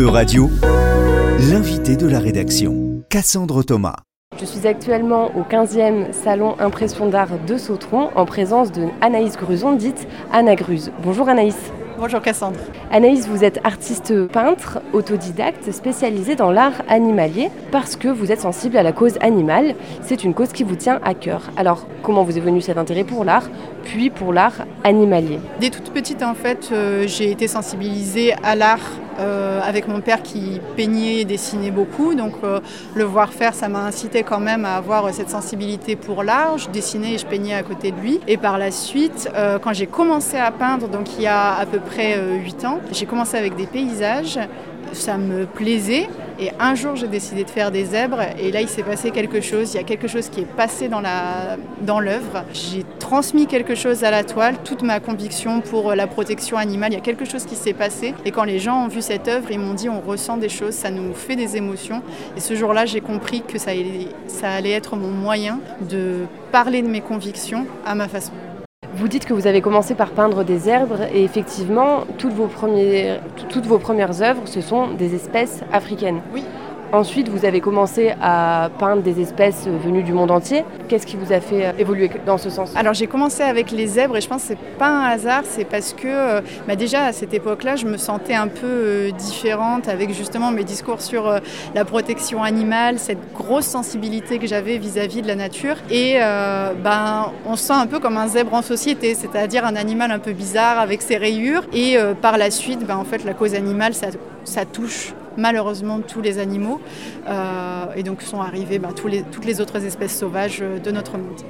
E-Radio, l'invité de la rédaction, Cassandre Thomas. Je suis actuellement au 15e salon Impression d'art de Sautron en présence de Anaïs Gruson, dite Anna Gruz. Bonjour Anaïs. Bonjour Cassandre. Anaïs, vous êtes artiste peintre, autodidacte, spécialisée dans l'art animalier parce que vous êtes sensible à la cause animale. C'est une cause qui vous tient à cœur. Alors, comment vous est venu cet intérêt pour l'art, puis pour l'art animalier? Dès toute petite, en fait, euh, j'ai été sensibilisée à l'art euh, avec mon père qui peignait et dessinait beaucoup. Donc, euh, le voir faire, ça m'a incité quand même à avoir cette sensibilité pour l'art. Je dessinais et je peignais à côté de lui. Et par la suite, quand j'ai commencé à peindre, donc il y a à peu près 8 ans, j'ai commencé avec des paysages ça me plaisait. Et un jour, j'ai décidé de faire des zèbres. Et là, il s'est passé quelque chose. Il y a quelque chose qui est passé dans l'œuvre. Dans j'ai transmis quelque chose à la toile, toute ma conviction pour la protection animale. Il y a quelque chose qui s'est passé. Et quand les gens ont vu cette œuvre, ils m'ont dit on ressent des choses, ça nous fait des émotions. Et ce jour-là, j'ai compris que ça allait être mon moyen de parler de mes convictions à ma façon. Vous dites que vous avez commencé par peindre des herbes et effectivement, toutes vos, premières, œuvres, ce sont des espèces africaines. Ensuite, vous avez commencé à peindre des espèces venues du monde entier. Qu'est-ce qui vous a fait euh, évoluer dans ce sens? Alors j'ai commencé avec les zèbres et je pense que c'est pas un hasard, c'est parce que euh, bah, déjà à cette époque-là, je me sentais un peu euh, différente avec justement mes discours sur la protection animale, cette grosse sensibilité que j'avais vis-à-vis de la nature. Et ben, on se sent un peu comme un zèbre en société, c'est-à-dire un animal un peu bizarre avec ses rayures. Et par la suite, ben, en fait, la cause animale, ça, ça touche malheureusement tous les animaux. Euh, et donc sont arrivées bah, toutes les autres espèces sauvages euh, de notre monde.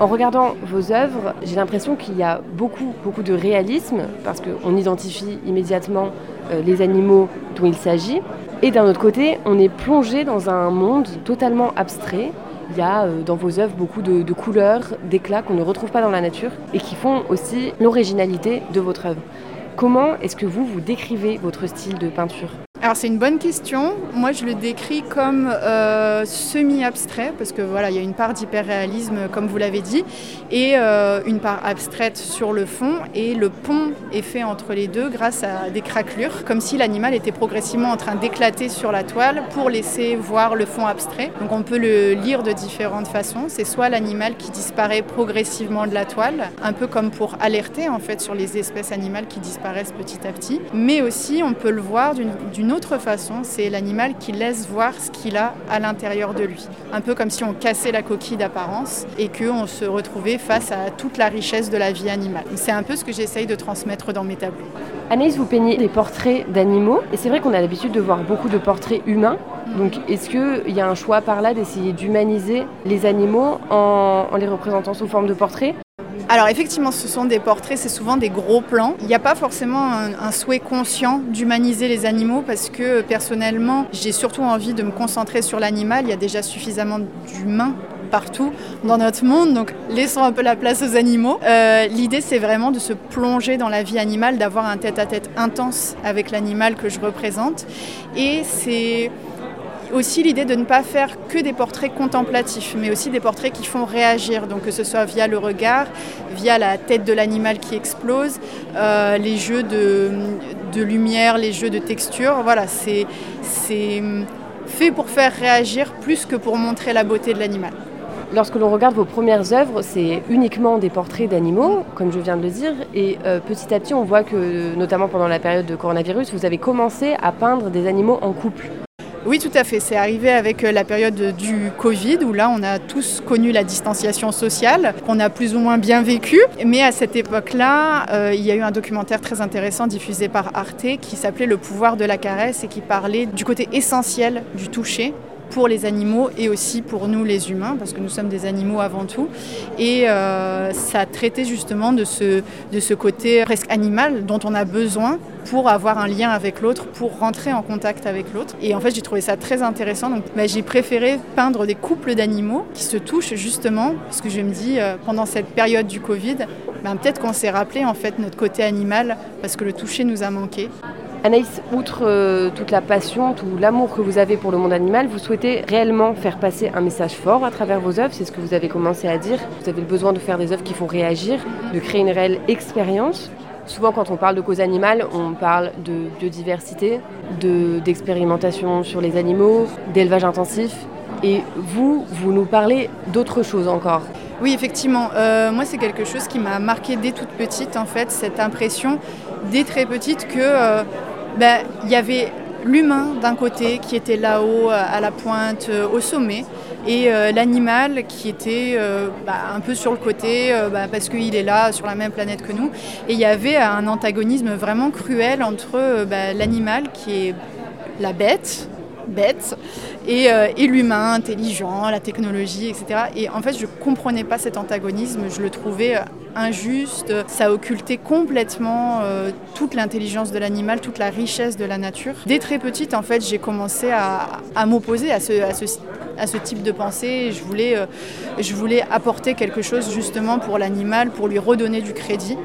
En regardant vos œuvres, j'ai l'impression qu'il y a beaucoup, beaucoup de réalisme, parce qu'on identifie immédiatement euh, les animaux dont il s'agit. Et d'un autre côté, on est plongé dans un monde totalement abstrait. Il y a dans vos œuvres beaucoup de, de couleurs, d'éclats qu'on ne retrouve pas dans la nature et qui font aussi l'originalité de votre œuvre. Comment est-ce que vous, vous décrivez votre style de peinture alors c'est une bonne question. Moi je le décris comme euh, semi-abstrait parce que voilà il y a une part d'hyperréalisme comme vous l'avez dit et euh, une part abstraite sur le fond et le pont est fait entre les deux grâce à des craquelures comme si l'animal était progressivement en train d'éclater sur la toile pour laisser voir le fond abstrait. Donc on peut le lire de différentes façons. C'est soit l'animal qui disparaît progressivement de la toile, un peu comme pour alerter en fait sur les espèces animales qui disparaissent petit à petit, mais aussi on peut le voir d'une autre façon, c'est l'animal qui laisse voir ce qu'il a à l'intérieur de lui. Un peu comme si on cassait la coquille d'apparence et qu'on se retrouvait face à toute la richesse de la vie animale. C'est un peu ce que j'essaye de transmettre dans mes tableaux. Anaïs, vous peignez des portraits d'animaux et c'est vrai qu'on a l'habitude de voir beaucoup de portraits humains. Donc est-ce qu'il y a un choix par là d'essayer d'humaniser les animaux en, en les représentant sous forme de portraits? Alors effectivement, ce sont des portraits, c'est souvent des gros plans. Il n'y a pas forcément un, souhait conscient d'humaniser les animaux parce que personnellement, j'ai surtout envie de me concentrer sur l'animal. Il y a déjà suffisamment d'humains partout dans notre monde, donc laissons un peu la place aux animaux. Euh, l'idée, c'est vraiment de se plonger dans la vie animale, d'avoir un tête-à-tête intense avec l'animal que je représente. Et c'est aussi l'idée de ne pas faire que des portraits contemplatifs, mais aussi des portraits qui font réagir, donc que ce soit via le regard, via la tête de l'animal qui explose, euh, les jeux de, lumière, les jeux de texture. Voilà, c'est fait pour faire réagir plus que pour montrer la beauté de l'animal. Lorsque l'on regarde vos premières œuvres, c'est uniquement des portraits d'animaux, comme je viens de le dire, et euh, petit à petit, on voit que, notamment pendant la période de coronavirus, vous avez commencé à peindre des animaux en couple. Oui, tout à fait. C'est arrivé avec euh, la période du Covid, où là, on a tous connu la distanciation sociale, qu'on a plus ou moins bien vécu. Mais à cette époque-là, euh, il y a eu un documentaire très intéressant diffusé par Arte qui s'appelait Le pouvoir de la caresse et qui parlait du côté essentiel du toucher pour les animaux et aussi pour nous les humains, parce que nous sommes des animaux avant tout. Et euh, ça traitait justement de ce, côté presque animal dont on a besoin pour avoir un lien avec l'autre, pour rentrer en contact avec l'autre. Et en fait, j'ai trouvé ça très intéressant. Donc, bah, j'ai préféré peindre des couples d'animaux qui se touchent justement, parce que je me dis, euh, pendant cette période du Covid, bah, peut-être qu'on s'est rappelé en fait notre côté animal, parce que le toucher nous a manqué. Anaïs, outre euh, toute la passion, tout l'amour que vous avez pour le monde animal, vous souhaitez réellement faire passer un message fort à travers vos œuvres. C'est ce que vous avez commencé à dire. Vous avez le besoin de faire des œuvres qui font réagir, de créer une réelle expérience. Souvent, quand on parle de cause animale, on parle de biodiversité, d'expérimentation sur les animaux, d'élevage intensif. Et vous, vous nous parlez d'autre chose encore. Oui, effectivement. Euh, moi, c'est quelque chose qui m'a marqué dès toute petite, en fait, cette impression, dès très petite, que euh, ben, il y avait l'humain d'un côté qui était là-haut, à la pointe, euh, au sommet, et l'animal qui était ben, un peu sur le côté ben, parce qu'il est là sur la même planète que nous. Et il y avait un antagonisme vraiment cruel entre l'animal qui est la bête, bête, euh, et, l'humain intelligent, la technologie, etc. Et en fait, je ne comprenais pas cet antagonisme, je le trouvais euh, injuste, ça occultait complètement euh, toute l'intelligence de l'animal, toute la richesse de la nature. Dès très petite, en fait, j'ai commencé à, m'opposer à ce, type de pensée. Je voulais, euh, je voulais apporter quelque chose justement pour l'animal, pour lui redonner du crédit.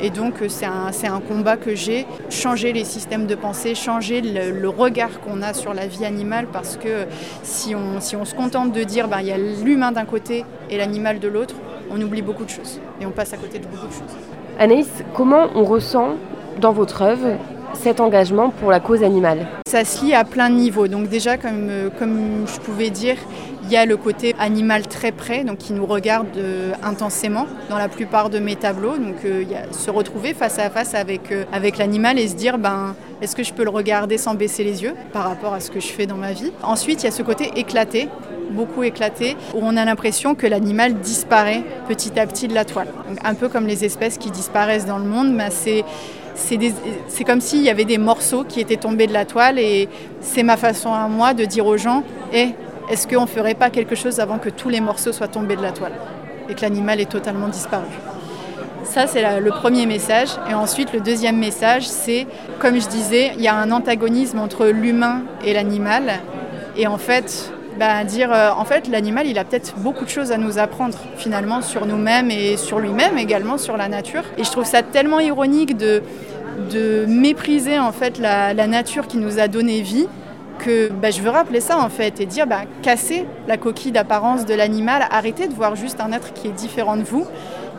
Et donc euh, c'est un, combat que j'ai, changer les systèmes de pensée, changer le, regard qu'on a sur la vie animale, parce que si on, si on se contente de dire ben, il y a l'humain d'un côté et l'animal de l'autre, on oublie beaucoup de choses et on passe à côté de beaucoup de choses. Anaïs, comment on ressent dans votre œuvre cet engagement pour la cause animale? Ça se lie à plein de niveaux. Donc déjà, comme, euh, comme je pouvais dire, il y a le côté animal très près, donc qui nous regarde euh, intensément dans la plupart de mes tableaux. Donc euh, il y a se retrouver face à face avec, avec l'animal et se dire, ben, est-ce que je peux le regarder sans baisser les yeux par rapport à ce que je fais dans ma vie? Ensuite, il y a ce côté éclaté, beaucoup éclaté, où on a l'impression que l'animal disparaît petit à petit de la toile. un peu comme les espèces qui disparaissent dans le monde, c'est c'est comme s'il y avait des morceaux qui étaient tombés de la toile et c'est ma façon à moi de dire aux gens eh, est-ce qu'on ne ferait pas quelque chose avant que tous les morceaux soient tombés de la toile? Et que l'animal est totalement disparu ça, c'est le premier message. Et ensuite, le deuxième message, c'est, comme je disais, il y a un antagonisme entre l'humain et l'animal. Et en fait, bah, dire euh, en fait l'animal il a peut-être beaucoup de choses à nous apprendre finalement sur nous-mêmes et sur lui-même également sur la nature et je trouve ça tellement ironique de, mépriser en fait la, nature qui nous a donné vie que bah, je veux rappeler ça en fait et dire bah, casser la coquille d'apparence de l'animal, arrêtez de voir juste un être qui est différent de vous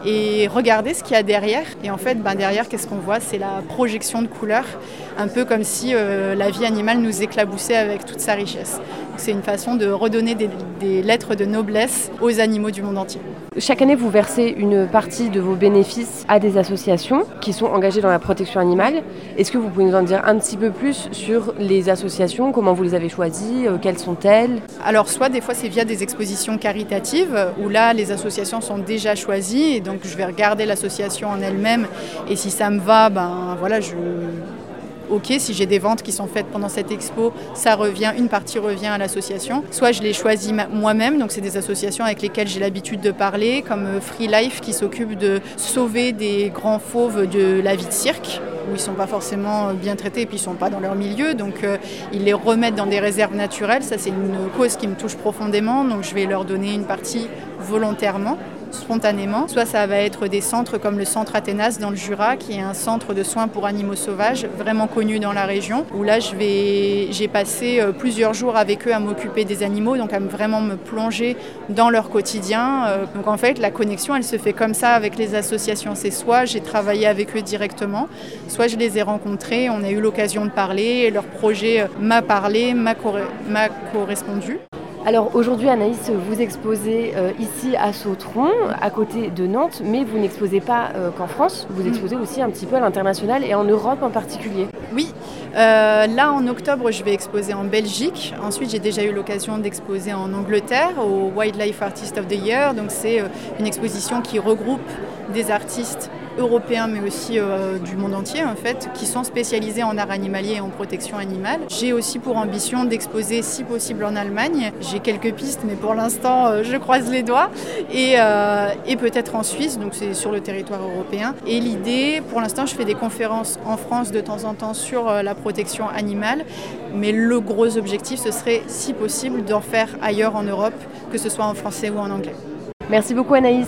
et regardez ce qu'il y a derrière. Et en fait, ben derrière, qu'est-ce qu'on voit? C'est la projection de couleurs, un peu comme si euh, la vie animale nous éclaboussait avec toute sa richesse. C'est une façon de redonner des, lettres de noblesse aux animaux du monde entier. Chaque année, vous versez une partie de vos bénéfices à des associations qui sont engagées dans la protection animale. Est-ce que vous pouvez nous en dire un petit peu plus sur les associations? Comment vous les avez choisies? Euh, Quelles sont-elles? Alors, soit des fois, c'est via des expositions caritatives où là, les associations sont déjà choisies donc je vais regarder l'association en elle-même et si ça me va, ben voilà, je ok, si j'ai des ventes qui sont faites pendant cette expo, ça revient, une partie revient à l'association. Soit je les choisis moi-même, donc c'est des associations avec lesquelles j'ai l'habitude de parler, comme euh, Free Life qui s'occupe de sauver des grands fauves de la vie de cirque où ils ne sont pas forcément euh, bien traités et puis ils ne sont pas dans leur milieu. Donc euh, ils les remettent dans des réserves naturelles. Ça, c'est une cause qui me touche profondément. Donc je vais leur donner une partie volontairement spontanément. Soit ça va être des centres comme le centre Athénas dans le Jura, qui est un centre de soins pour animaux sauvages vraiment connu dans la région, où là j'ai passé euh, plusieurs jours avec eux à m'occuper des animaux, donc à vraiment me plonger dans leur quotidien. Euh, donc en fait, la connexion, elle se fait comme ça avec les associations. C'est soit j'ai travaillé avec eux directement, soit je les ai rencontrés, on a eu l'occasion de parler, leur projet euh, m'a parlé, m'a correspondu. Alors aujourd'hui, Anaïs, vous exposez euh, ici à Sautron, à côté de Nantes, mais vous n'exposez pas euh, qu'en France, vous exposez aussi un petit peu à l'international et en Europe en particulier. Oui, euh, là en octobre, je vais exposer en Belgique. Ensuite, j'ai déjà eu l'occasion d'exposer en Angleterre au Wildlife Artist of the Year. Donc c'est une exposition qui regroupe des artistes européens mais aussi euh, du monde entier en fait, qui sont spécialisés en art animalier et en protection animale. J'ai aussi pour ambition d'exposer si possible en Allemagne. J'ai quelques pistes mais pour l'instant euh, je croise les doigts et, euh, et peut-être en Suisse, donc c'est sur le territoire européen. Et l'idée, pour l'instant je fais des conférences en France de temps en temps sur la protection animale, mais le gros objectif ce serait si possible d'en faire ailleurs en Europe, que ce soit en français ou en anglais. Merci beaucoup Anaïs.